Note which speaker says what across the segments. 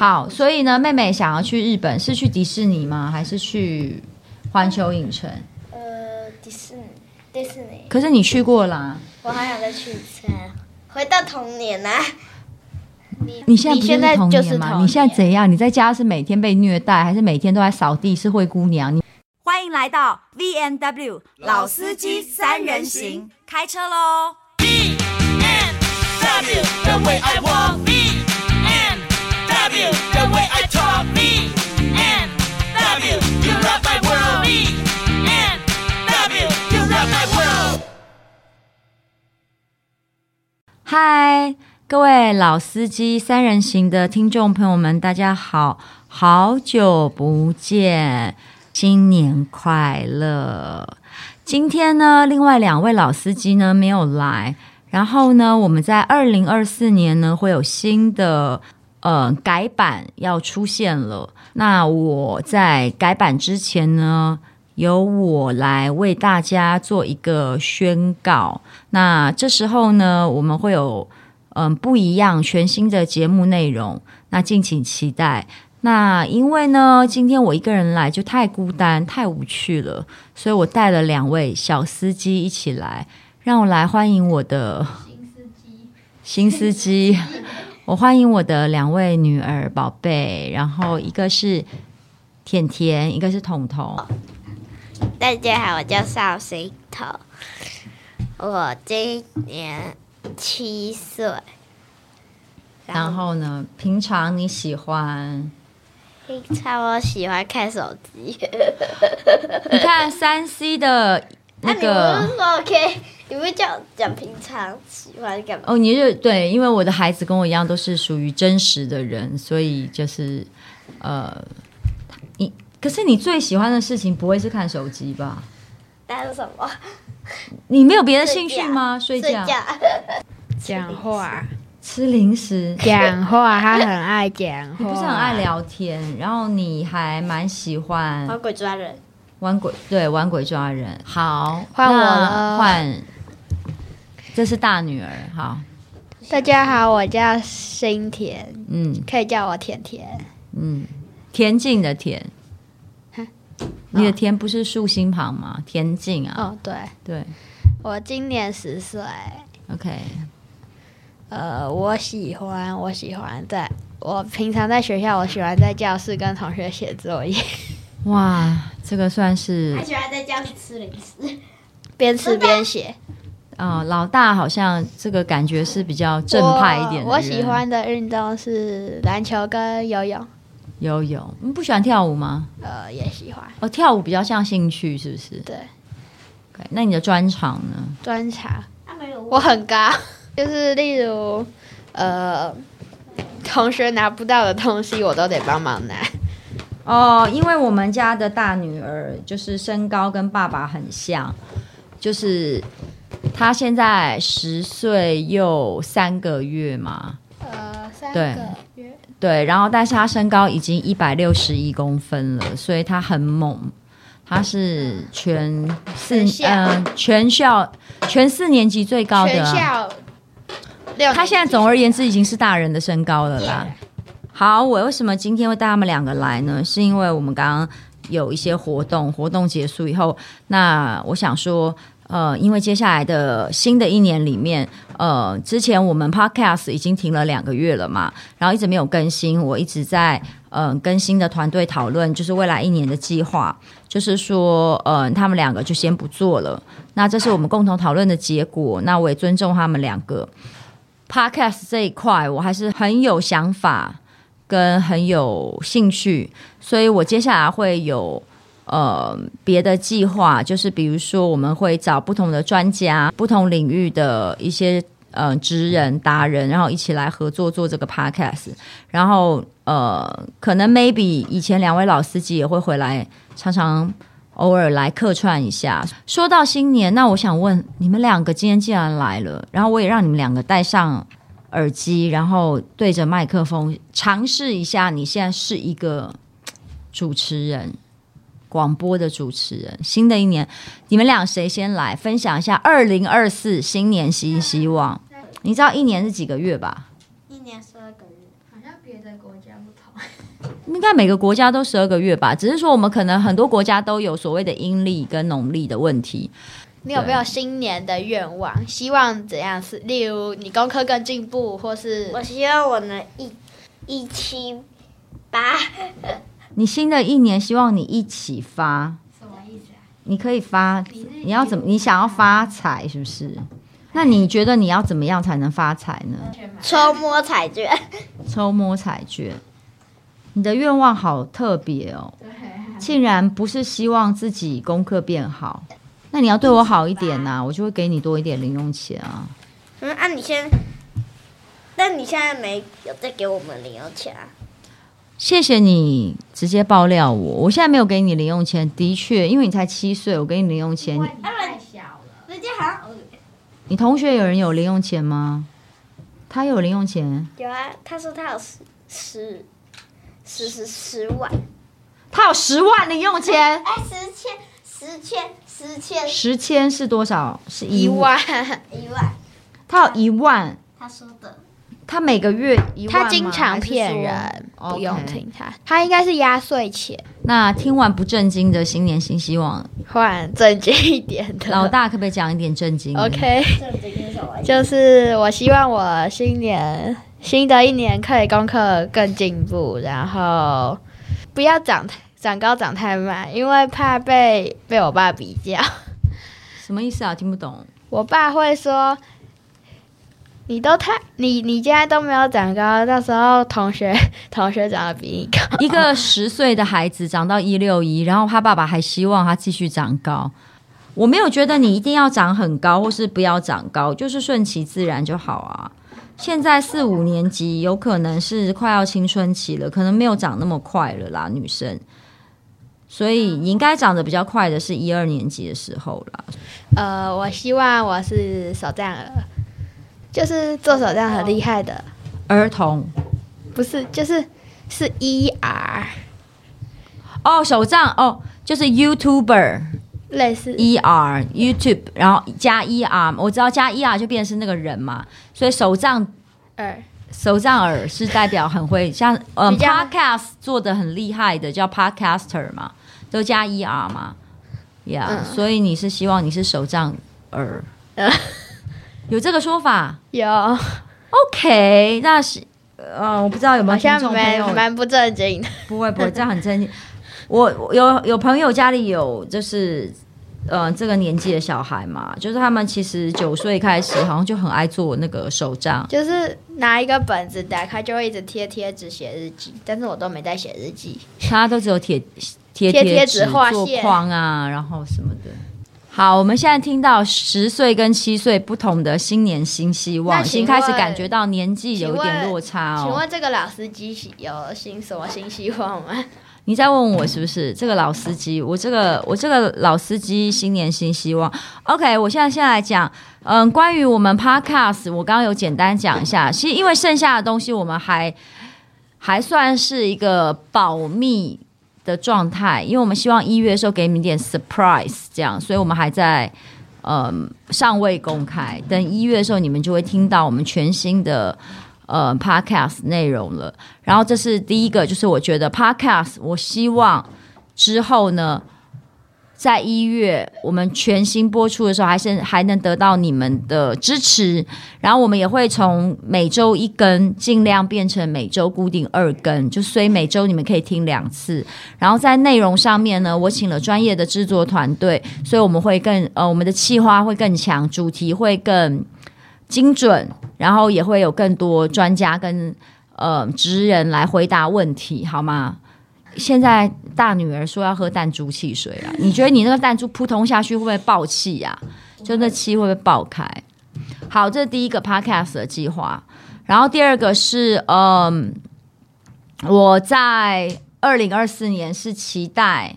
Speaker 1: 哦，好，所以呢，妹妹想要去日本，是去迪士尼吗？还是去环球影城？
Speaker 2: 呃，迪士尼，迪士尼。
Speaker 1: 可是你去过啦。
Speaker 2: 我还想再去一次，回到童年啊！
Speaker 1: 你你现在不是童年吗？你现在怎样？你在家是每天被虐待，还是每天都在扫地？是灰姑娘？你
Speaker 3: 欢迎来到 V N W 老司机三人行，开车喽！
Speaker 1: W, the way I talk me. And W, you rock my world. Me. And W, you rock my world. 嗨各位老司机三人行的听众朋友们，大家好，好久不见，新年快乐！今天呢，另外两位老司机呢没有来，然后呢，我们在二零二四年呢会有新的呃改版要出现了。那我在改版之前呢，由我来为大家做一个宣告。那这时候呢，我们会有嗯不一样全新的节目内容，那敬请期待。那因为呢，今天我一个人来就太孤单、太无趣了，所以我带了两位小司机一起来，让我来欢迎我的新司机。新司机，我欢迎我的两位女儿宝贝，然后一个是甜甜，一个是彤彤。
Speaker 2: 大家好，我叫邵心彤，我今年七岁。
Speaker 1: 然后呢，平常你喜欢？
Speaker 2: 平常我喜欢看手机。
Speaker 1: 你看三 C 的那个，
Speaker 2: 啊、你不是说 OK？你会叫讲平常喜欢干嘛？
Speaker 1: 哦，你就对，因为我的孩子跟我一样，都是属于真实的人，所以就是呃。你可是你最喜欢的事情不会是看手机吧？
Speaker 2: 那是什么？
Speaker 1: 你没有别的兴趣吗？睡觉、
Speaker 4: 讲话、
Speaker 1: 吃零食、
Speaker 4: 讲话，他很爱讲话。
Speaker 1: 你不是很爱聊天，然后你还蛮喜欢
Speaker 2: 玩鬼抓人。
Speaker 1: 玩鬼对，玩鬼抓人。好，
Speaker 4: 换我了，
Speaker 1: 换。这是大女儿。好，
Speaker 4: 大家好，我叫新田，
Speaker 1: 嗯，
Speaker 4: 可以叫我甜甜，
Speaker 1: 嗯，恬静的田。你的田不是竖心旁吗？田径啊。
Speaker 4: 哦，对
Speaker 1: 对。
Speaker 4: 我今年十岁。
Speaker 1: OK。
Speaker 4: 呃，我喜欢，我喜欢在，我平常在学校，我喜欢在教室跟同学写作业。
Speaker 1: 哇，这个算是。
Speaker 2: 还喜欢在教室吃零食，
Speaker 4: 边吃边写。
Speaker 1: 哦，老大好像这个感觉是比较正派一点的。
Speaker 4: 我，我喜欢的运动是篮球跟游泳。
Speaker 1: 游泳，你不喜欢跳舞吗？
Speaker 4: 呃，也喜欢。
Speaker 1: 哦，跳舞比较像兴趣，是不是？
Speaker 4: 对。
Speaker 1: Okay, 那你的专长呢？
Speaker 4: 专长，我很高，就是例如，呃，同学拿不到的东西，我都得帮忙拿。
Speaker 1: 哦，因为我们家的大女儿就是身高跟爸爸很像，就是她现在十岁又三个月嘛。
Speaker 4: 呃，三个月。
Speaker 1: 对，然后但是他身高已经一百六十一公分了，所以他很猛。他是全四嗯全校全四年级最高的。他现在总而言之已经是大人的身高了啦。好，我为什么今天会带他们两个来呢？是因为我们刚刚有一些活动，活动结束以后，那我想说。呃，因为接下来的新的一年里面，呃，之前我们 Podcast 已经停了两个月了嘛，然后一直没有更新，我一直在呃跟新的团队讨论，就是未来一年的计划，就是说，呃，他们两个就先不做了，那这是我们共同讨论的结果，那我也尊重他们两个。Podcast 这一块，我还是很有想法跟很有兴趣，所以我接下来会有。呃，别的计划就是，比如说我们会找不同的专家、不同领域的一些呃职人达人，然后一起来合作做这个 podcast。然后呃，可能 maybe 以前两位老司机也会回来，常常偶尔来客串一下。说到新年，那我想问你们两个今天既然来了，然后我也让你们两个戴上耳机，然后对着麦克风尝试一下，你现在是一个主持人。广播的主持人，新的一年，你们俩谁先来分享一下？二零二四新年新希望。你知道一年是几个月吧？
Speaker 2: 一年十二个月，
Speaker 4: 好像别的国家不同。
Speaker 1: 应该每个国家都十二个月吧？只是说我们可能很多国家都有所谓的阴历跟农历的问题。
Speaker 4: 你有没有新年的愿望？希望怎样？是例如你功课更进步，或是
Speaker 2: 我希望我能一一七八。
Speaker 1: 你新的一年希望你一起发，
Speaker 4: 什么意思啊？
Speaker 1: 你可以发，你要怎么？你想要发财是不是？那你觉得你要怎么样才能发财呢？
Speaker 2: 抽摸彩券，
Speaker 1: 抽摸彩券。你的愿望好特别哦，竟然不是希望自己功课变好。那你要对我好一点呐、啊，我就会给你多一点零用钱啊。
Speaker 2: 嗯，啊，你先，那你现在没有再给我们零用钱啊？
Speaker 1: 谢谢你直接爆料我，我现在没有给你零用钱。的确，因为你才七岁，我给你零用钱。
Speaker 4: 太小了，
Speaker 2: 人家好像
Speaker 1: 你同学有人有零用钱吗？他有零用钱？
Speaker 2: 有啊，他说他有十十十十十万，
Speaker 1: 他有十万零用钱。
Speaker 2: 哎，十千十千十千
Speaker 1: 十千是多少？是一
Speaker 4: 一万，
Speaker 2: 一万，
Speaker 1: 他有一万。
Speaker 2: 他说的。
Speaker 1: 他每个月一万吗？
Speaker 4: 他经常骗人，不用听他。他应该是压岁钱。
Speaker 1: 那听完不正经的新年新希望，
Speaker 4: 换正经一点的。
Speaker 1: 老大可不可以讲一点正经
Speaker 4: ？OK，
Speaker 2: 正经是什么？
Speaker 4: 就是我希望我新年新的一年可以功课更进步，然后不要长长高长太慢，因为怕被被我爸比较。
Speaker 1: 什么意思啊？听不懂。
Speaker 4: 我爸会说。你都太你你现在都没有长高，到时候同学 同学长得比你高。
Speaker 1: 一个十岁的孩子长到一六一，然后他爸爸还希望他继续长高。我没有觉得你一定要长很高，或是不要长高，就是顺其自然就好啊。现在四五年级有可能是快要青春期了，可能没有长那么快了啦，女生。所以你应该长得比较快的是一二年级的时候啦。
Speaker 4: 呃，我希望我是手杖儿。就是做手杖很厉害的。
Speaker 1: 儿童，
Speaker 4: 不是，就是是 ER
Speaker 1: 哦，手杖哦，就是 YouTuber
Speaker 4: 类似。
Speaker 1: ER YouTube，然后加 ER，我知道加 ER 就变成是那个人嘛，所以手杖
Speaker 4: 耳，
Speaker 1: 手杖耳是代表很会 像嗯 Podcast 做的很厉害的叫 Podcaster 嘛，都加 ER 嘛，呀、yeah, 嗯，所以你是希望你是手杖耳。嗯有这个说法？
Speaker 4: 有
Speaker 1: ，OK，那是呃，我不知道有没有听众朋友
Speaker 4: 蛮不正经的，
Speaker 1: 不会不会，这样很正经。我有有朋友家里有就是呃这个年纪的小孩嘛，就是他们其实九岁开始好像就很爱做那个手账，
Speaker 4: 就是拿一个本子打开就会一直贴贴纸写日记，但是我都没在写日记，
Speaker 1: 他都只有贴贴贴纸画做框啊，然后什么的。好，我们现在听到十岁跟七岁不同的新年新希望，已经开始感觉到年纪有一点落差哦。
Speaker 4: 请问这个老司机有新什么新希望吗？
Speaker 1: 你在问我是不是这个老司机？我这个我这个老司机新年新希望。OK，我现在先来讲，嗯，关于我们 Podcast，我刚刚有简单讲一下。其实因为剩下的东西我们还还算是一个保密的状态，因为我们希望一月的时候给你们点 surprise，这样，所以我们还在嗯尚未公开。等一月的时候，你们就会听到我们全新的呃 podcast 内容了。然后这是第一个，就是我觉得 podcast，我希望之后呢。在一月我们全新播出的时候，还是还能得到你们的支持。然后我们也会从每周一更，尽量变成每周固定二更，就所以每周你们可以听两次。然后在内容上面呢，我请了专业的制作团队，所以我们会更呃，我们的企划会更强，主题会更精准，然后也会有更多专家跟呃职人来回答问题，好吗？现在大女儿说要喝弹珠汽水啊，你觉得你那个弹珠扑通下去会不会爆气呀？就那气会不会爆开？好，这是第一个 podcast 的计划。然后第二个是，嗯，我在二零二四年是期待。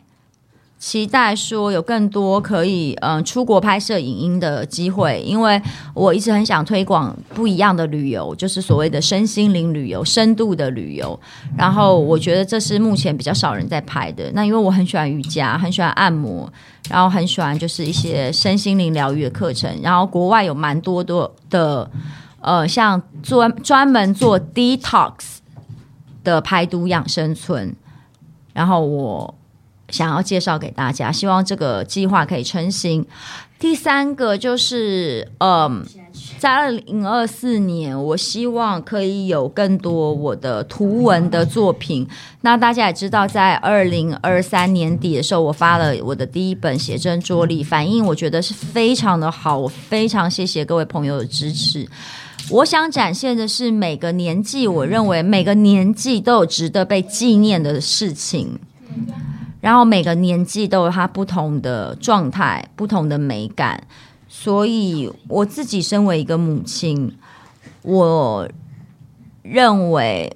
Speaker 1: 期待说有更多可以嗯出国拍摄影音的机会，因为我一直很想推广不一样的旅游，就是所谓的身心灵旅游、深度的旅游。然后我觉得这是目前比较少人在拍的。那因为我很喜欢瑜伽，很喜欢按摩，然后很喜欢就是一些身心灵疗愈的课程。然后国外有蛮多多的呃，像专专门做 detox 的排毒养生村，然后我。想要介绍给大家，希望这个计划可以成型。第三个就是，嗯，在二零二四年，我希望可以有更多我的图文的作品。那大家也知道，在二零二三年底的时候，我发了我的第一本写真桌历，反应我觉得是非常的好，我非常谢谢各位朋友的支持。我想展现的是每个年纪，我认为每个年纪都有值得被纪念的事情。然后每个年纪都有它不同的状态、不同的美感，所以我自己身为一个母亲，我认为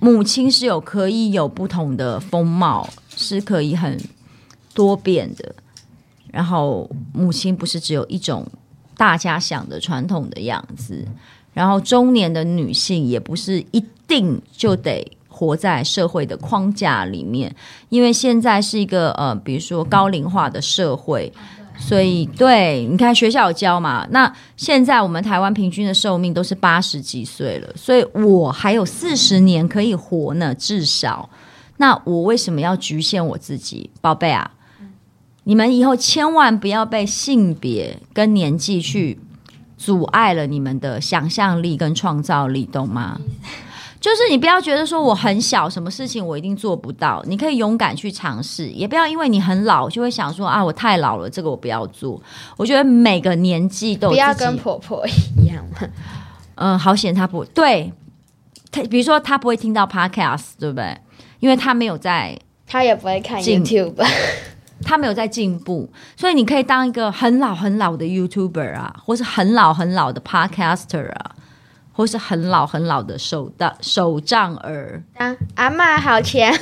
Speaker 1: 母亲是有可以有不同的风貌，是可以很多变的。然后母亲不是只有一种大家想的传统的样子，然后中年的女性也不是一定就得。活在社会的框架里面，因为现在是一个呃，比如说高龄化的社会，所以对，你看学校有教嘛。那现在我们台湾平均的寿命都是八十几岁了，所以我还有四十年可以活呢，至少。那我为什么要局限我自己，宝贝啊？你们以后千万不要被性别跟年纪去阻碍了你们的想象力跟创造力，懂吗？就是你不要觉得说我很小，什么事情我一定做不到。你可以勇敢去尝试，也不要因为你很老就会想说啊，我太老了，这个我不要做。我觉得每个年纪都，不
Speaker 4: 要跟婆婆一样。
Speaker 1: 嗯，好险他不对，他比如说他不会听到 podcast，对不对？因为他没有在，
Speaker 4: 他也不会看 YouTube，
Speaker 1: 他没有在进步。所以你可以当一个很老很老的 YouTuber 啊，或是很老很老的 Podcaster 啊。或是很老很老的手的手杖儿
Speaker 4: 啊，阿妈好钱，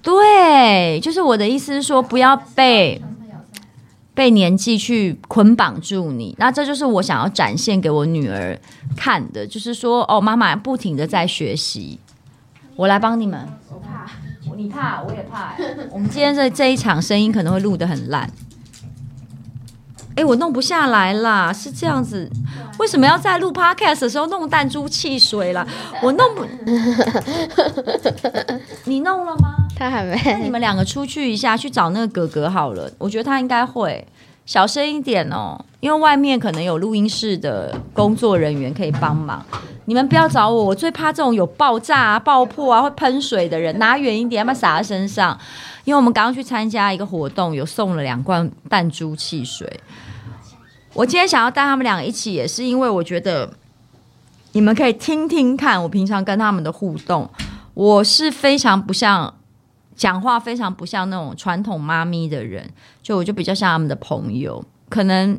Speaker 1: 对，就是我的意思是说，不要被被年纪去捆绑住你。那这就是我想要展现给我女儿看的，就是说，哦，妈妈不停的在学习，我来帮你们。我怕，你怕，我也怕。我们今天这这一场声音可能会录得很烂。哎，我弄不下来啦，是这样子。为什么要在录 podcast 的时候弄弹珠汽水啦？我弄不，你弄了吗？
Speaker 4: 他还没。
Speaker 1: 那你们两个出去一下，去找那个哥哥好了。我觉得他应该会小声一点哦，因为外面可能有录音室的工作人员可以帮忙。你们不要找我，我最怕这种有爆炸啊、爆破啊、会喷水的人。拿远一点，要不要洒在身上？因为我们刚刚去参加一个活动，有送了两罐弹珠汽水。我今天想要带他们两个一起，也是因为我觉得你们可以听听看我平常跟他们的互动。我是非常不像讲话，非常不像那种传统妈咪的人，就我就比较像他们的朋友。可能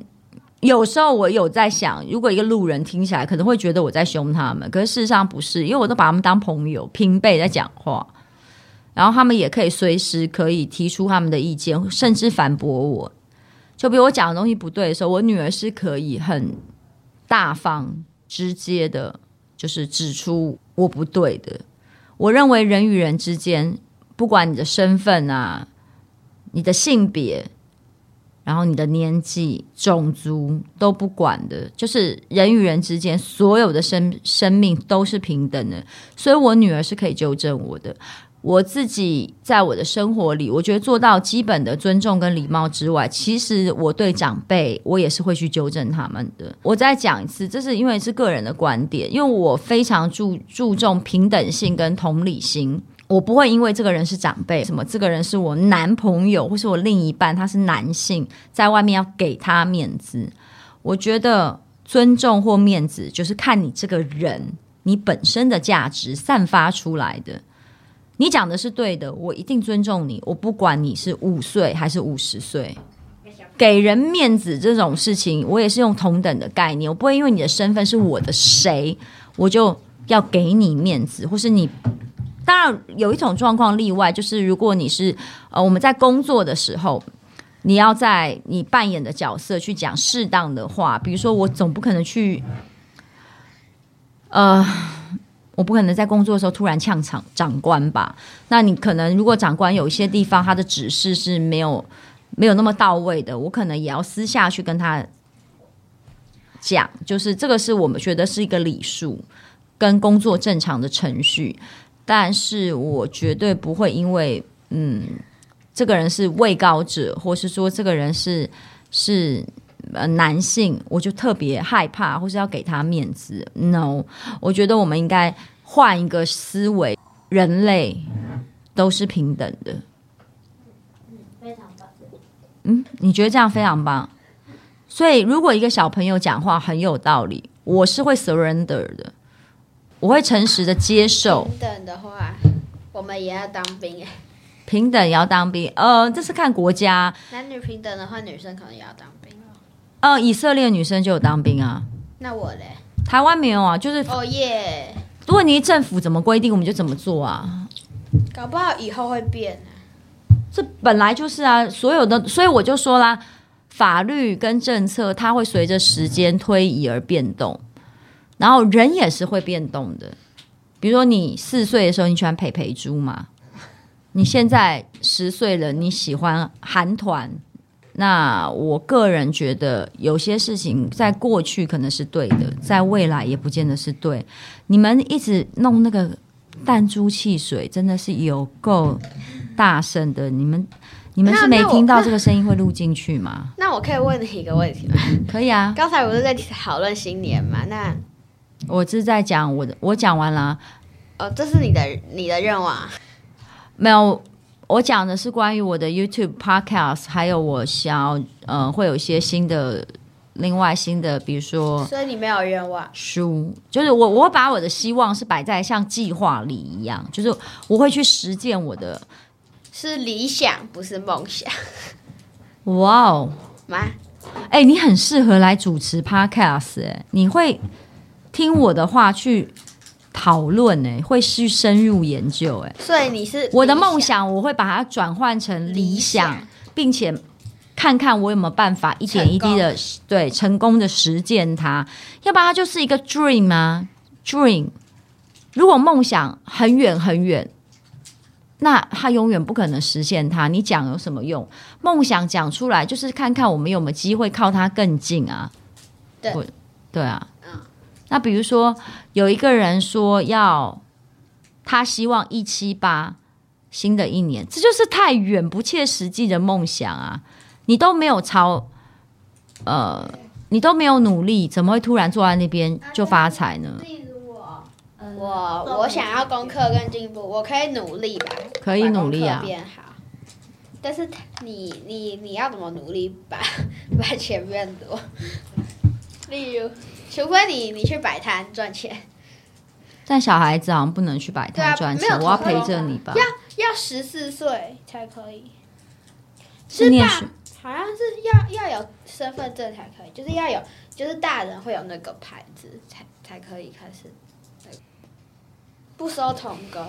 Speaker 1: 有时候我有在想，如果一个路人听起来可能会觉得我在凶他们，可是事实上不是，因为我都把他们当朋友，平辈在讲话。然后他们也可以随时可以提出他们的意见，甚至反驳我。就比如我讲的东西不对的时候，我女儿是可以很大方、直接的，就是指出我不对的。我认为人与人之间，不管你的身份啊、你的性别，然后你的年纪、种族都不管的，就是人与人之间所有的生生命都是平等的。所以我女儿是可以纠正我的。我自己在我的生活里，我觉得做到基本的尊重跟礼貌之外，其实我对长辈，我也是会去纠正他们的。我再讲一次，这是因为是个人的观点，因为我非常注注重平等性跟同理心，我不会因为这个人是长辈，什么这个人是我男朋友或是我另一半，他是男性，在外面要给他面子。我觉得尊重或面子，就是看你这个人，你本身的价值散发出来的。你讲的是对的，我一定尊重你。我不管你是五岁还是五十岁，给人面子这种事情，我也是用同等的概念，我不会因为你的身份是我的谁，我就要给你面子，或是你。当然有一种状况例外，就是如果你是呃我们在工作的时候，你要在你扮演的角色去讲适当的话，比如说我总不可能去，呃，我不可能在工作的时候突然呛长长官吧？那你可能如果长官有一些地方他的指示是没有没有那么到位的，我可能也要私下去跟他讲，就是这个是我们觉得是一个礼数跟工作正常的程序。但是我绝对不会因为嗯，这个人是位高者，或是说这个人是是呃男性，我就特别害怕，或是要给他面子。No，我觉得我们应该换一个思维，人类都是平等的。
Speaker 2: 非常棒。
Speaker 1: 嗯，你觉得这样非常棒？所以如果一个小朋友讲话很有道理，我是会 surrender 的。我会诚实的接受。
Speaker 4: 平等的话，我们也要当兵哎。
Speaker 1: 平等也要当兵，呃，这是看国家。
Speaker 4: 男女平等的话，女生可能也要当兵哦。
Speaker 1: 呃，以色列女生就有当兵啊。
Speaker 4: 那我嘞？
Speaker 1: 台湾没有啊，就是
Speaker 4: 哦耶。
Speaker 1: 如果你政府怎么规定，我们就怎么做啊。
Speaker 4: 搞不好以后会变呢。
Speaker 1: 这本来就是啊，所有的，所以我就说啦，法律跟政策它会随着时间推移而变动。然后人也是会变动的，比如说你四岁的时候你喜欢培培猪嘛？你现在十岁了，你喜欢韩团。那我个人觉得有些事情在过去可能是对的，在未来也不见得是对。你们一直弄那个弹珠汽水，真的是有够大声的。你们你们是没听到这个声音会录进去吗？
Speaker 4: 那我可以问你一个问题吗？
Speaker 1: 可以啊。
Speaker 4: 刚才不是在讨论新年嘛？那
Speaker 1: 我是在讲我的，我讲完了。
Speaker 4: 哦，这是你的你的愿望？
Speaker 1: 没有，我讲的是关于我的 YouTube Podcast，还有我想要呃会有一些新的，另外新的，比如说。
Speaker 4: 所以你没有愿望？
Speaker 1: 书就是我，我把我的希望是摆在像计划里一样，就是我会去实践我的，
Speaker 4: 是理想，不是梦想。
Speaker 1: 哇哦
Speaker 4: 妈，
Speaker 1: 哎、欸，你很适合来主持 Podcast，哎，你会。听我的话去讨论，哎，会去深入研究，哎，
Speaker 4: 所以你是
Speaker 1: 我的梦想，我会把它转换成理想，并且看看我有没有办法一点一滴的成对成功的实践它，要不然它就是一个 dream 啊，dream。如果梦想很远很远，那它永远不可能实现它。你讲有什么用？梦想讲出来就是看看我们有没有机会靠它更近啊。
Speaker 4: 对，
Speaker 1: 对啊。那比如说，有一个人说要，他希望一七八新的一年，这就是太远不切实际的梦想啊！你都没有朝，呃，你都没有努力，怎么会突然坐在那边就发财呢？
Speaker 4: 例如我，我我想要功课更进步，我可以努力吧？
Speaker 1: 可以努力啊，
Speaker 4: 变好。但是你你你要怎么努力把 把钱变多？例如。除非你你去摆摊赚钱，
Speaker 1: 但小孩子好像不能去摆摊赚钱，我要陪着你吧。
Speaker 4: 要要十四岁才可以，
Speaker 1: 是念书，
Speaker 4: 好像是要要有身份证才可以，就是要有，就是大人会有那个牌子才才可以开始。不收童工，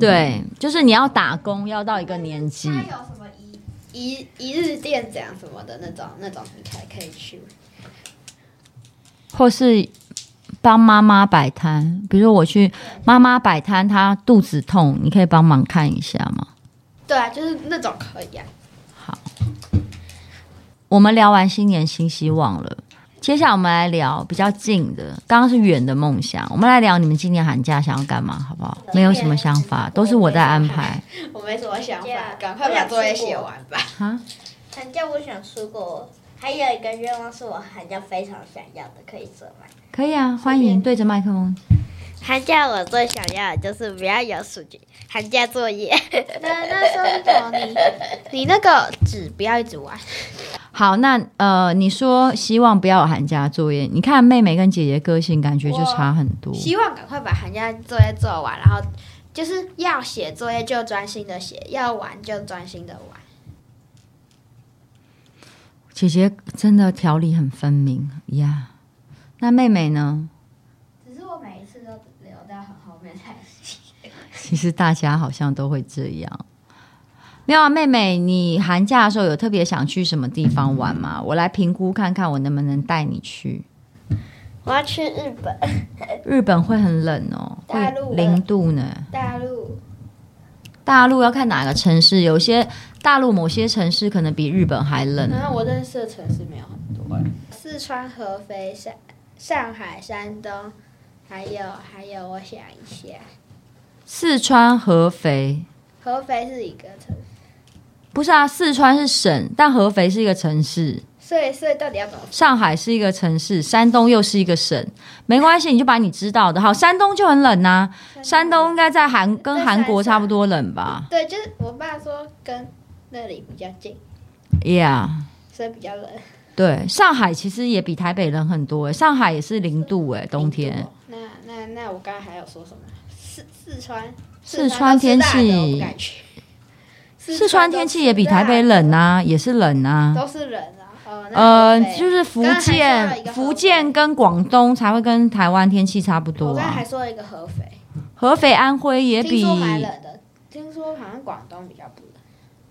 Speaker 1: 对，就是你要打工，要到一个年纪。
Speaker 4: 他有什么一一一日店长什么的那种那种，你才可以去。
Speaker 1: 或是帮妈妈摆摊，比如说我去妈妈摆摊，她肚子痛，你可以帮忙看一下吗？
Speaker 4: 对啊，就是那种可以啊。
Speaker 1: 好，我们聊完新年新希望了，接下来我们来聊比较近的，刚刚是远的梦想，我们来聊你们今年寒假想要干嘛，好不好？没有什么想法，都是我在安排。
Speaker 4: 我没什么想法，赶快把作业写完吧。
Speaker 2: 啊？寒假我想出国。还有一个愿望是我寒假非常想要的，可以说吗？
Speaker 1: 可以啊，欢迎对着麦克风。
Speaker 2: 寒假我最想要的就是不要有数据，寒假作业。
Speaker 4: 那那说什么？你你那个纸不要一直玩。
Speaker 1: 好，那呃，你说希望不要有寒假作业，你看妹妹跟姐姐个性感觉就差很多。
Speaker 4: 希望赶快把寒假作业做完，然后就是要写作业就专心的写，要玩就专心的玩。
Speaker 1: 姐姐真的条理很分明呀。Yeah. 那妹妹呢？
Speaker 4: 只是我每一次都留到很后面才洗。
Speaker 1: 其实大家好像都会这样。没有啊，妹妹，你寒假的时候有特别想去什么地方玩吗？我来评估看看，我能不能带你去。
Speaker 2: 我要去日本。
Speaker 1: 日本会很冷哦，
Speaker 4: 大陆
Speaker 1: 会零度呢。
Speaker 4: 大陆。
Speaker 1: 大陆要看哪个城市，有些大陆某些城市可能比日本还冷。
Speaker 4: 然后我认识的城市没有很多，四川、合肥、上上海、山东，还有还有，我想一下，
Speaker 1: 四川、合肥。
Speaker 4: 合肥是一个城市。
Speaker 1: 不是啊，四川是省，但合肥是一个城市。
Speaker 4: 所以，所以到底要怎么？
Speaker 1: 上海是一个城市，山东又是一个省，没关系，你就把你知道的。好，山东就很冷呐、啊，山东应该在韩跟韩国差不多冷吧？
Speaker 4: 对，就是我爸说跟那里比较近
Speaker 1: ，Yeah，
Speaker 4: 所以比较冷。
Speaker 1: 对，上海其实也比台北冷很多，上海也是零度哎，冬天。
Speaker 4: 那那那我刚才还有说什么？四四川，
Speaker 1: 四川天气，四川天气也比台北冷啊，也是冷啊，
Speaker 4: 都是冷啊。
Speaker 1: 呃，就是福建，福建跟广东才会跟台湾天气差不多啊。
Speaker 4: 我刚才还说了一个合肥，
Speaker 1: 合肥、安徽也比。
Speaker 4: 听说蛮冷的，听说好像广东比较不冷。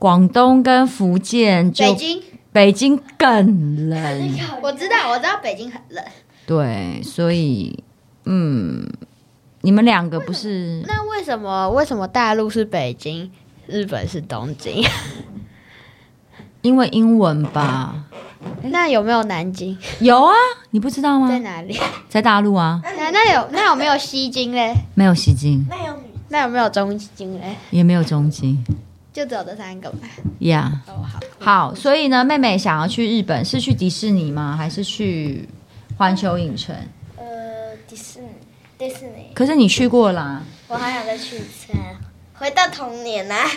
Speaker 1: 广东跟福建就，
Speaker 4: 北京，
Speaker 1: 北京更冷。
Speaker 4: 我知道，我知道北京很冷。
Speaker 1: 对，所以，嗯，你们两个不是？
Speaker 4: 那为什么？为什么大陆是北京，日本是东京？
Speaker 1: 因为英文吧。
Speaker 4: 那有没有南京？
Speaker 1: 有啊，你不知道吗？
Speaker 4: 在哪里？
Speaker 1: 在大陆啊。
Speaker 4: 那那有那有没有西京嘞？
Speaker 1: 没有西京。
Speaker 2: 那有
Speaker 4: 那有没有中京嘞？
Speaker 1: 也没有中京。
Speaker 4: 就只有这三个嘛。
Speaker 1: 呀。
Speaker 4: 哦好。
Speaker 1: 好，所以呢，妹妹想要去日本，是去迪士尼吗？还是去环球影城？
Speaker 2: 呃，迪士尼，迪士尼。
Speaker 1: 可是你去过啦。
Speaker 2: 我还想再去一次，回到童年啊。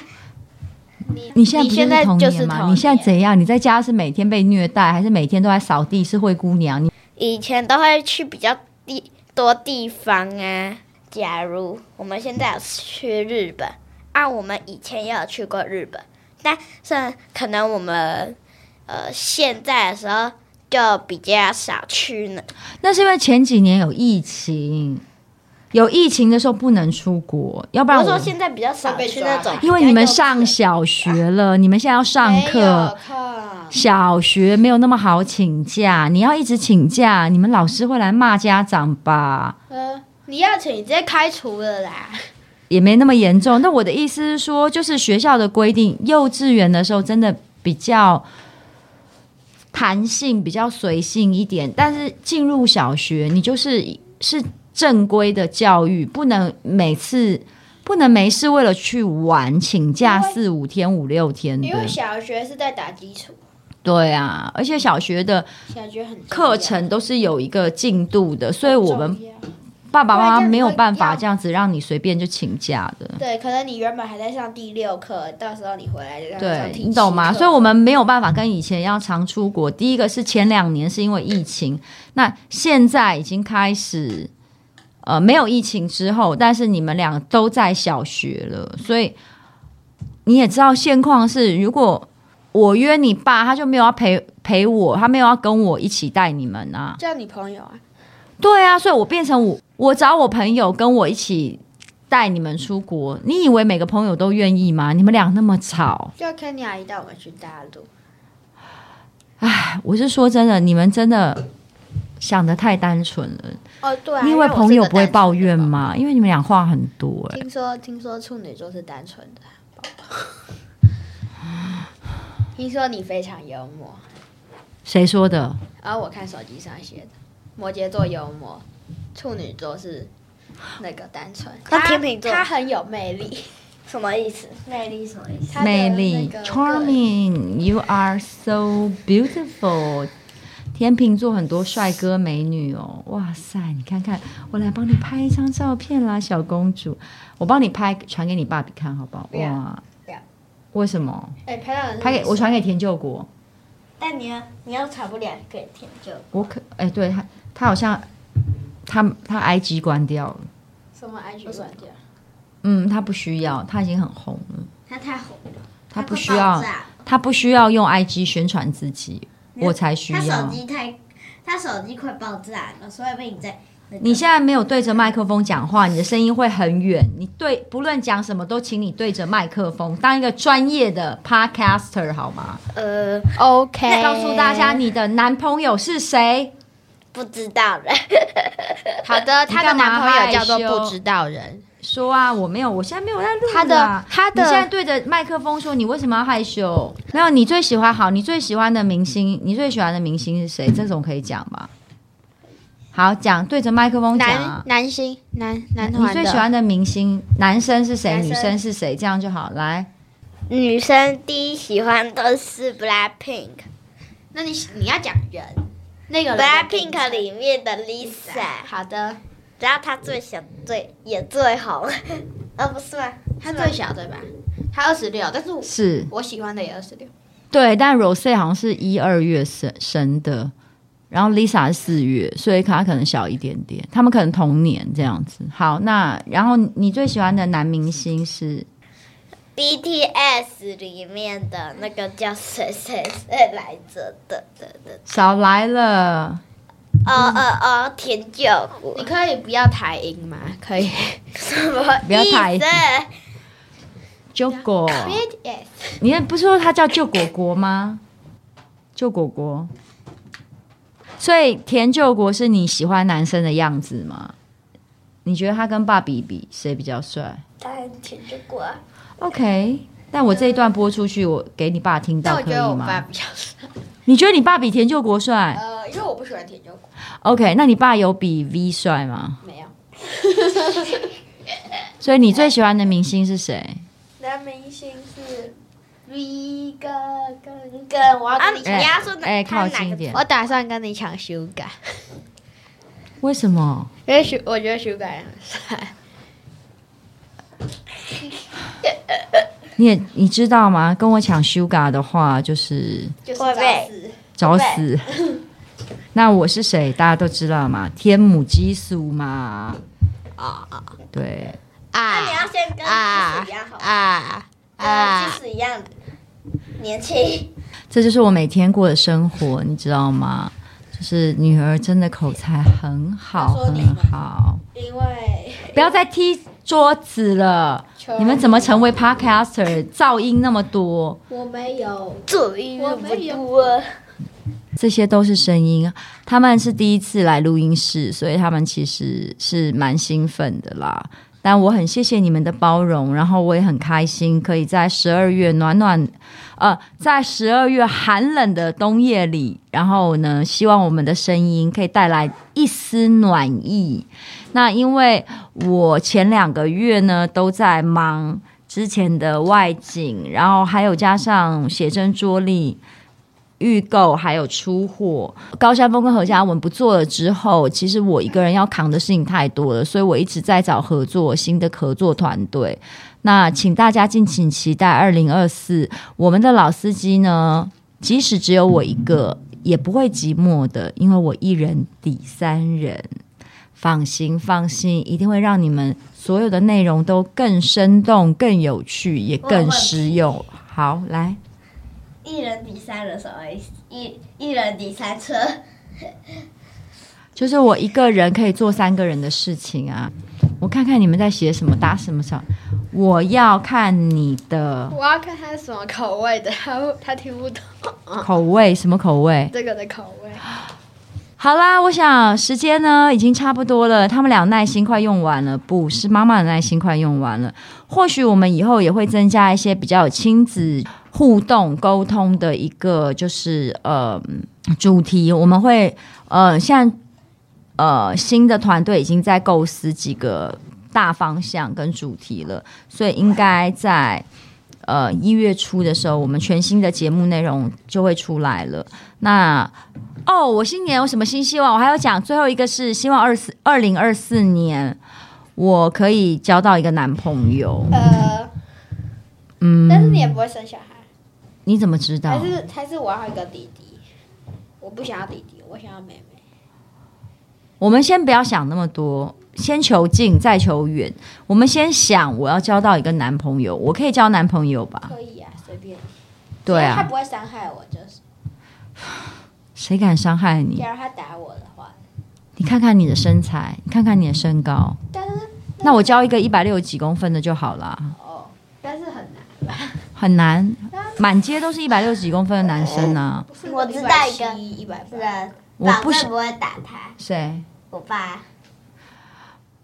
Speaker 1: 你你现在不是童年吗？你现在，怎样？你在家是每天被虐待，还是每天都在扫地？是灰姑娘？你
Speaker 2: 以前都会去比较地多地方啊。假如我们现在有去日本，啊，我们以前也有去过日本，但是可能我们呃现在的时候就比较少去呢。
Speaker 1: 那是因为前几年有疫情。有疫情的时候不能出国，要不然我，
Speaker 2: 我说现在比较少去那种，
Speaker 1: 因为你们上小学了，你们现在要上课，小学没有那么好请假，你要一直请假，你们老师会来骂家长吧？
Speaker 4: 呃，你要请，你直接开除了啦，
Speaker 1: 也没那么严重。那我的意思是说，就是学校的规定，幼稚园的时候真的比较弹性，比较随性一点，但是进入小学，你就是是。正规的教育不能每次不能没事为了去玩请假四五天五六天的，
Speaker 4: 因为小学是在打基础。
Speaker 1: 对啊，而且小学的课程都是有一个进度的，所以我们爸爸妈妈没有办法这样子让你随便就请假的。
Speaker 4: 对，可能你原本还在上第六课，到时候你回来就
Speaker 1: 对，你懂吗？所以我们没有办法跟以前一样常出国。第一个是前两年是因为疫情，那现在已经开始。呃，没有疫情之后，但是你们俩都在小学了，所以你也知道现况是，如果我约你爸，他就没有要陪陪我，他没有要跟我一起带你们啊。
Speaker 4: 叫你朋友啊？
Speaker 1: 对啊，所以我变成我，我找我朋友跟我一起带你们出国。你以为每个朋友都愿意吗？你们俩那么吵，
Speaker 4: 叫 Kenny 阿姨带我们去大陆。
Speaker 1: 哎，我是说真的，你们真的。想的太单纯了
Speaker 4: 哦，对啊，
Speaker 1: 因为朋友不会抱怨吗？因为，你们俩话很多哎。
Speaker 4: 听说听说处女座是单纯的宝宝，听说你非常幽默，
Speaker 1: 谁说的？
Speaker 4: 然后我看手机上写的，摩羯座幽默，处女座是那个单纯，
Speaker 2: 他天秤座
Speaker 4: 他很有魅力，
Speaker 2: 什么意思？魅力什么意思？
Speaker 1: 魅力，charming，you are so beautiful。天秤座很多帅哥美女哦，哇塞！你看看，我来帮你拍一张照片啦，小公主，我帮你拍，传给你爸比看好不好？哇，为什么？
Speaker 4: 哎、欸，拍到
Speaker 1: 拍给我传给田救国。
Speaker 2: 但你要你要传不了给田救
Speaker 1: 国。我可哎、欸，对他，他好像他他 IG 关掉了。
Speaker 4: 什么 IG 关掉？
Speaker 1: 嗯，他不需要，他已经很红了。
Speaker 2: 他太红了，
Speaker 1: 他不需要，他不需要用 IG 宣传自己。我才需要。
Speaker 2: 他手机太，他手机快爆炸了，所以被你在。
Speaker 1: 你现在没有对着麦克风讲话，你的声音会很远。你对不论讲什么都请你对着麦克风，当一个专业的 podcaster 好吗？
Speaker 2: 呃
Speaker 4: ，OK。
Speaker 1: 告诉大家你的男朋友是谁？
Speaker 2: 不知道人。
Speaker 4: 好的，他的男朋友叫做不知道人。
Speaker 1: 说啊，我没有，我现在没有在录、啊。
Speaker 4: 他的，他的，
Speaker 1: 你现在对着麦克风说，你为什么要害羞？没有，你最喜欢好，你最喜欢的明星，你最喜欢的明星是谁？这种可以讲吗？好，讲对着麦克风讲、啊。
Speaker 4: 男男星，男男团。
Speaker 1: 你最喜欢的明星，男生是谁？女生是谁？这样就好。来，
Speaker 2: 女生第一喜欢的是 Blackpink。
Speaker 4: 那你你要讲人，那个
Speaker 2: Blackpink 里面的 Lisa。
Speaker 4: 好的。
Speaker 2: 只要她最小最也最好，呃 不是吗？
Speaker 4: 她最小对吧？她二十六，但是我
Speaker 1: 是
Speaker 4: 我喜欢的也二十六。
Speaker 1: 对，但 Rose 好像是一二月生生的，然后 Lisa 是四月，所以她可能小一点点。他们可能同年这样子。好，那然后你最喜欢的男明星是
Speaker 2: BTS 里面的那个叫谁谁谁来着的的的，
Speaker 1: 少来了。
Speaker 2: 哦哦哦，田救国，
Speaker 4: 你可以不要台音吗？可以，
Speaker 2: 什么
Speaker 1: 不要台音？救国，你看不是说他叫救果果吗？救果果，所以田救国是你喜欢男生的样子吗？你觉得他跟爸比比谁比较帅？
Speaker 2: 当然田救国啊。
Speaker 1: OK，但我这一段播出去，我给你爸听到可以吗？
Speaker 4: 爸比较帅。
Speaker 1: 你觉得你爸比田救国帅？
Speaker 4: 呃，因为我不喜欢田救国。
Speaker 1: OK，那你爸有比 V 帅吗？
Speaker 4: 没有。
Speaker 1: 所以你最喜欢的明星是谁？
Speaker 4: 男明星是 V 哥跟跟我要跟你抢。
Speaker 2: 你要说
Speaker 1: 哎，靠近一点。
Speaker 4: 我打算跟你抢 Suga。
Speaker 1: 为什么？
Speaker 4: 因为 Suga 我觉得 Suga 也很帅。
Speaker 1: 你也你知道吗？跟我抢 Suga 的话，就是
Speaker 4: 就是找死，
Speaker 1: 找死。那我是谁？大家都知道嘛？天母激素嘛。啊啊，对。
Speaker 2: 啊，那你要先跟激素一样好啊啊，激素一样年轻。
Speaker 1: 这就是我每天过的生活，你知道吗？就是女儿真的口才很好，很好。
Speaker 4: 因为
Speaker 1: 不要再踢桌子了。你们怎么成为 Podcaster？噪音那么多。
Speaker 4: 我没有
Speaker 2: 噪音那么多。
Speaker 1: 这些都是声音，他们是第一次来录音室，所以他们其实是蛮兴奋的啦。但我很谢谢你们的包容，然后我也很开心，可以在十二月暖暖，呃，在十二月寒冷的冬夜里，然后呢，希望我们的声音可以带来一丝暖意。那因为我前两个月呢都在忙之前的外景，然后还有加上写真桌历。预购还有出货，高山峰跟何嘉文不做了之后，其实我一个人要扛的事情太多了，所以我一直在找合作新的合作团队。那请大家敬请期待二零二四，我们的老司机呢，即使只有我一个，也不会寂寞的，因为我一人抵三人。放心，放心，一定会让你们所有的内容都更生动、更有趣，也更实用。好，来。
Speaker 2: 一人抵三人，什么意思？一一人抵三车，
Speaker 1: 就是我一个人可以做三个人的事情啊！我看看你们在写什么，打什么场？我要看你的，
Speaker 4: 我要看他是什么口味的，他他听不懂。
Speaker 1: 口味？什么口味？
Speaker 4: 这个的口味。
Speaker 1: 好啦，我想时间呢已经差不多了，他们俩耐心快用完了，不是妈妈的耐心快用完了。或许我们以后也会增加一些比较有亲子互动沟通的一个就是呃主题，我们会呃现在呃新的团队已经在构思几个大方向跟主题了，所以应该在呃一月初的时候，我们全新的节目内容就会出来了。那哦，我新年有什么新希望？我还要讲最后一个是希望二四二零二四年我可以交到一个男朋友。
Speaker 4: 呃，嗯，但是你也不会生小孩。
Speaker 1: 你怎么知道？
Speaker 4: 还是还是我要一个弟弟？我不想要弟弟，我想要妹妹。
Speaker 1: 我们先不要想那么多，先求近再求远。我们先想，我要交到一个男朋友，我可以交男朋友吧？
Speaker 4: 可以啊，随便。
Speaker 1: 对啊，
Speaker 4: 他不会伤害我，就是。
Speaker 1: 谁敢伤害你？
Speaker 4: 假如他打我的话，
Speaker 1: 你看看你的身材，你看看你的身高，
Speaker 4: 但是
Speaker 1: 那我教一个一百六十几公分的就好了。
Speaker 4: 哦，但是很难吧？
Speaker 1: 很难，满街都是一百六十几公分的男生啊！
Speaker 2: 我知道一个
Speaker 4: 一百八，
Speaker 2: 人，
Speaker 1: 我不是
Speaker 2: 保证不会打他。
Speaker 1: 谁？
Speaker 2: 我爸，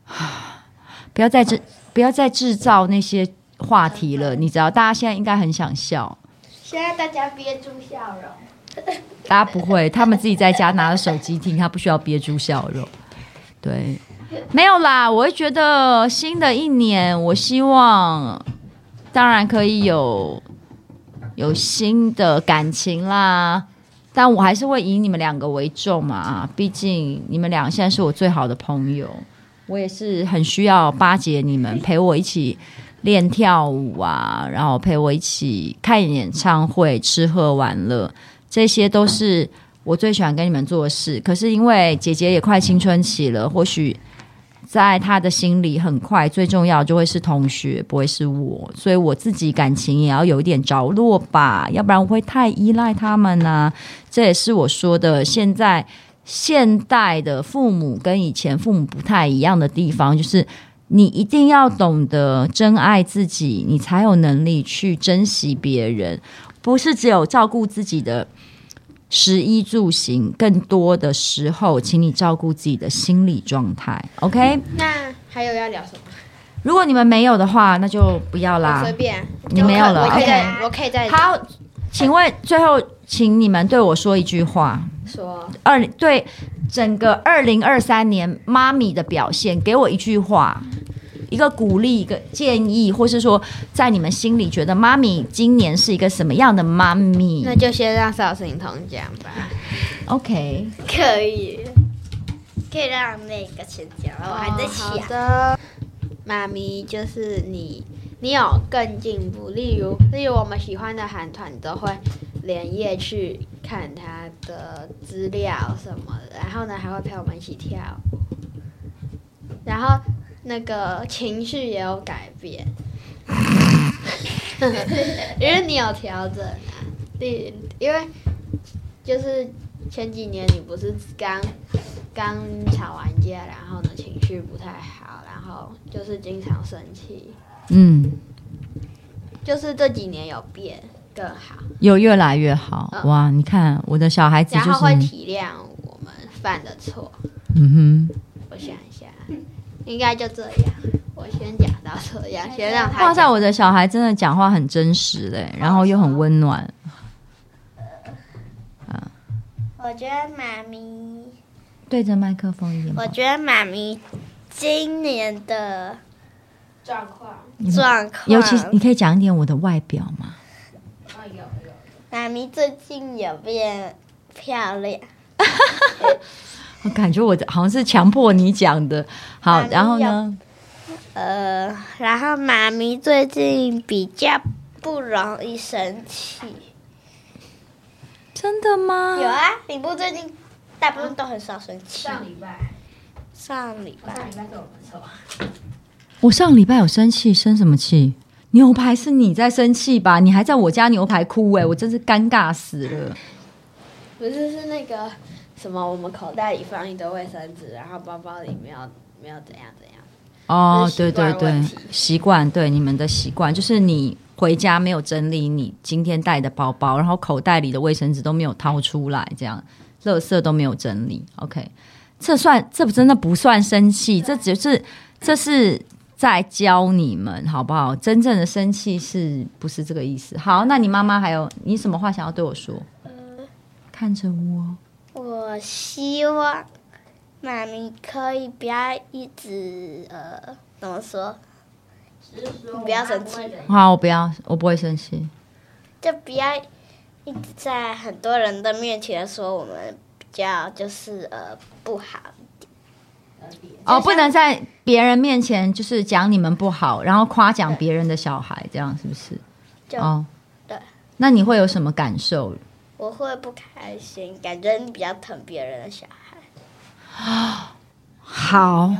Speaker 1: 不要再制，不要再制造那些话题了。你知道，大家现在应该很想笑，
Speaker 4: 现在大家憋住笑容。
Speaker 1: 大家不会，他们自己在家拿着手机听，他不需要憋住笑容。对，没有啦。我会觉得新的一年，我希望当然可以有有新的感情啦，但我还是会以你们两个为重嘛。毕竟你们俩现在是我最好的朋友，我也是很需要巴结你们，陪我一起练跳舞啊，然后陪我一起看演唱会、吃喝玩乐。这些都是我最喜欢跟你们做的事。可是因为姐姐也快青春期了，或许在她的心里，很快最重要就会是同学，不会是我。所以我自己感情也要有一点着落吧，要不然我会太依赖他们呢、这也是我说的，现在现代的父母跟以前父母不太一样的地方，就是你一定要懂得珍爱自己，你才有能力去珍惜别人，不是只有照顾自己的。食衣住行，更多的时候，请你照顾自己的心理状态。OK？
Speaker 4: 那还有要聊什么？
Speaker 1: 如果你们没有的话，那就不要啦。
Speaker 4: 随便，
Speaker 1: 你没有了。OK，
Speaker 4: 我可以再
Speaker 1: 好。请问最后，请你们对我说一句话。
Speaker 4: 说
Speaker 1: 二对整个二零二三年妈咪的表现，给我一句话。一个鼓励，一个建议，或是说，在你们心里觉得妈咪今年是一个什么样的妈咪？
Speaker 4: 那就先让邵心彤讲吧。
Speaker 1: OK，
Speaker 2: 可以，可以让那个先讲，我还在想。
Speaker 4: 妈咪就是你，你有更进步。例如，例如我们喜欢的韩团都会连夜去看他的资料什么的，然后呢，还会陪我们一起跳舞，然后。那个情绪也有改变，因为你有调整啊。第，因为就是前几年你不是刚刚吵完架，然后呢情绪不太好，然后就是经常生气。
Speaker 1: 嗯，
Speaker 4: 就是这几年有变更好，
Speaker 1: 有越来越好。嗯、哇，你看我的小孩子就是
Speaker 4: 然后会体谅我们犯的错。
Speaker 1: 嗯哼，
Speaker 4: 我想。应该就这样，我先讲到这样，先让他。
Speaker 1: 哇塞，我的小孩真的讲话很真实嘞，然后又很温暖。
Speaker 2: 我觉得妈咪
Speaker 1: 对着麦克风一点。
Speaker 2: 我觉得妈咪今年的
Speaker 4: 状况
Speaker 2: 状况，
Speaker 1: 尤其你可以讲一点我的外表吗？
Speaker 4: 哦，有有。
Speaker 2: 妈咪最近有变漂亮。
Speaker 1: 我 感觉我好像是强迫你讲的，好，然后呢？
Speaker 2: 呃，然后妈咪最近比较不容易生气。
Speaker 1: 真的吗？
Speaker 2: 有啊，你不最近大部分都很少生气。
Speaker 4: 上礼拜，
Speaker 2: 上礼拜，
Speaker 4: 上礼拜对我不错。
Speaker 1: 我上礼拜有生气，生什么气？牛排是你在生气吧？你还在我家牛排哭哎、欸，我真是尴尬死了。
Speaker 4: 不是，是那个。什么？我们口袋里放一堆卫生纸，然后包包里没有没有怎样怎样。
Speaker 1: 哦，对对对，习惯，对你们的习惯，就是你回家没有整理你今天带的包包，然后口袋里的卫生纸都没有掏出来，这样，垃圾都没有整理。OK，这算这不真的不算生气，这只是这是在教你们好不好？真正的生气是不是这个意思？好，那你妈妈还有你什么话想要对我说？呃，看着我。
Speaker 2: 我希望妈咪可以不要一直呃，怎么说？你不要生气。
Speaker 1: 好，我不要，我不会生气。
Speaker 2: 就不要一直在很多人的面前说我们比较就是呃不好。
Speaker 1: 哦，不能在别人面前就是讲你们不好，然后夸奖别人的小孩，这样是不是？哦，
Speaker 2: 对。
Speaker 1: 那你会有什么感受？
Speaker 2: 我会不开心，感觉你比较疼别人的小孩。
Speaker 1: 啊，好，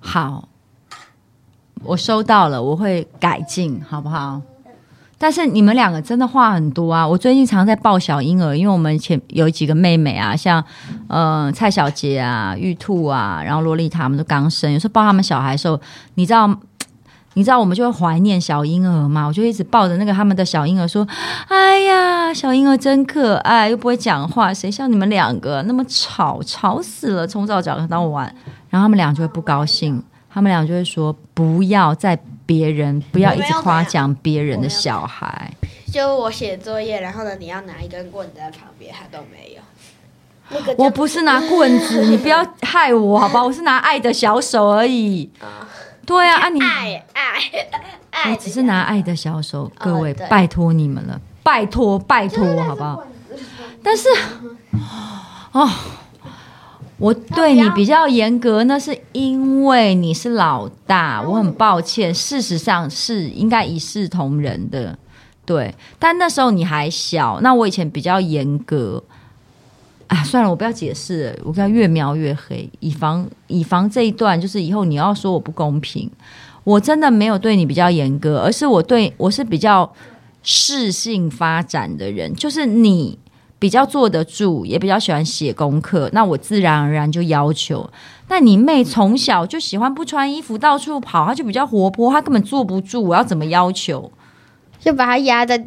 Speaker 1: 好，我收到了，我会改进，好不好？但是你们两个真的话很多啊！我最近常在抱小婴儿，因为我们前有几个妹妹啊，像呃蔡小杰啊、玉兔啊，然后洛丽塔他们都刚生，有时候抱他们小孩的时候，你知道，你知道我们就会怀念小婴儿嘛，我就一直抱着那个他们的小婴儿说：“哎呀，小婴儿真可爱，又不会讲话，谁像你们两个那么吵，吵死了，从早讲到晚。”然后他们俩就会不高兴，他们俩就会说：“不要在。”别人不要一直夸奖别人的小孩。
Speaker 4: 就我写作业，然后呢，你要拿一根棍子在旁边，他都没有。
Speaker 1: 那个我不是拿棍子，你不要害我好吧？我是拿爱的小手而已。对啊，啊你
Speaker 2: 爱爱爱，
Speaker 1: 我只是拿爱的小手，各位拜托你们了，拜托拜托好不好？但是哦。我对你比较严格，那是因为你是老大，我很抱歉。事实上是应该一视同仁的，对。但那时候你还小，那我以前比较严格。啊，算了，我不要解释了，我不要越描越黑，以防以防这一段就是以后你要说我不公平。我真的没有对你比较严格，而是我对我是比较适性发展的人，就是你。比较坐得住，也比较喜欢写功课，那我自然而然就要求。那你妹从小就喜欢不穿衣服到处跑，她就比较活泼，她根本坐不住，我要怎么要求？
Speaker 4: 就把她压在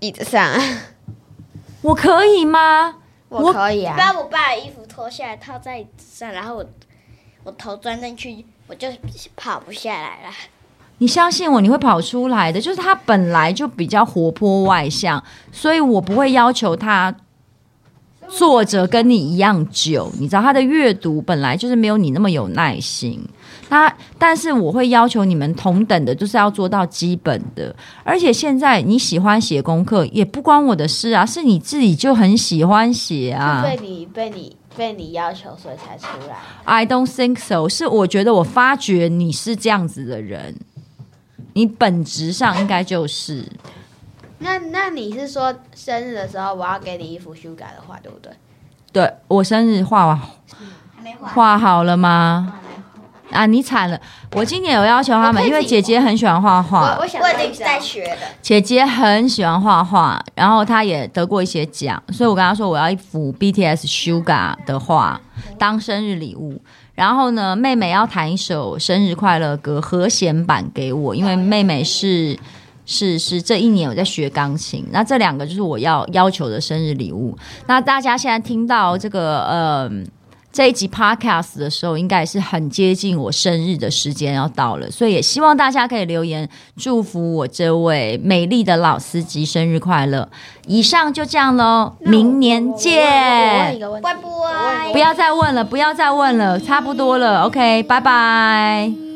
Speaker 4: 椅子上，
Speaker 1: 我可以吗？
Speaker 4: 我可以啊！
Speaker 2: 把我爸的衣服脱下来套在椅子上，然后我我头钻进去，我就跑不下来了。
Speaker 1: 你相信我，你会跑出来的。就是他本来就比较活泼外向，所以我不会要求他坐着跟你一样久。你知道他的阅读本来就是没有你那么有耐心。他，但是我会要求你们同等的，就是要做到基本的。而且现在你喜欢写功课，也不关我的事啊，是你自己就很喜欢写啊。
Speaker 4: 被你被你被你要求，所以才出来。
Speaker 1: I don't think so。是我觉得我发觉你是这样子的人。你本质上应该就是，
Speaker 4: 那那你是说生日的时候我要给你一幅修改的画，对不对？
Speaker 1: 对，我生日画完，画好了吗？啊，你惨了！我今年有要求他们，因为姐姐很喜欢画画，
Speaker 2: 我我已经在学的。
Speaker 1: 姐姐很喜欢画画，然后她也得过一些奖，所以我跟她说我要一幅 BTS Suga 的画当生日礼物。然后呢，妹妹要弹一首生日快乐歌和弦版给我，因为妹妹是是是这一年我在学钢琴，那这两个就是我要要求的生日礼物。那大家现在听到这个呃这一集 podcast 的时候，应该也是很接近我生日的时间要到了，所以也希望大家可以留言祝福我这位美丽的老司机生日快乐。以上就这样喽，明年见，
Speaker 2: 拜拜。
Speaker 1: 不要再问了，不要再问了，差不多了，OK，拜拜。